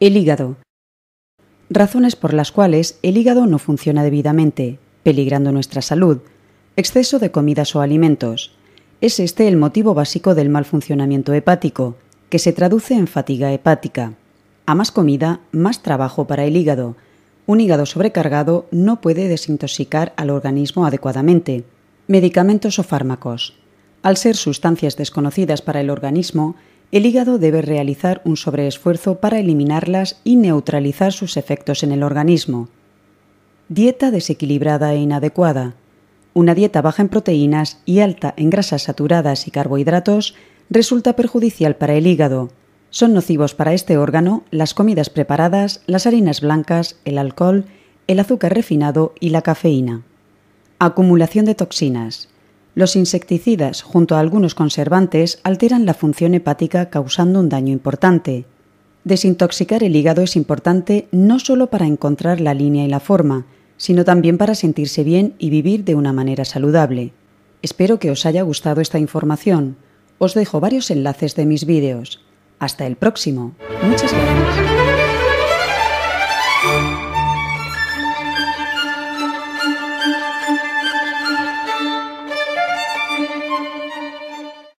El hígado. Razones por las cuales el hígado no funciona debidamente, peligrando nuestra salud. Exceso de comidas o alimentos. Es este el motivo básico del mal funcionamiento hepático, que se traduce en fatiga hepática. A más comida, más trabajo para el hígado. Un hígado sobrecargado no puede desintoxicar al organismo adecuadamente. Medicamentos o fármacos. Al ser sustancias desconocidas para el organismo, el hígado debe realizar un sobreesfuerzo para eliminarlas y neutralizar sus efectos en el organismo. Dieta desequilibrada e inadecuada. Una dieta baja en proteínas y alta en grasas saturadas y carbohidratos resulta perjudicial para el hígado. Son nocivos para este órgano las comidas preparadas, las harinas blancas, el alcohol, el azúcar refinado y la cafeína. Acumulación de toxinas. Los insecticidas, junto a algunos conservantes, alteran la función hepática causando un daño importante. Desintoxicar el hígado es importante no solo para encontrar la línea y la forma, sino también para sentirse bien y vivir de una manera saludable. Espero que os haya gustado esta información. Os dejo varios enlaces de mis vídeos. Hasta el próximo.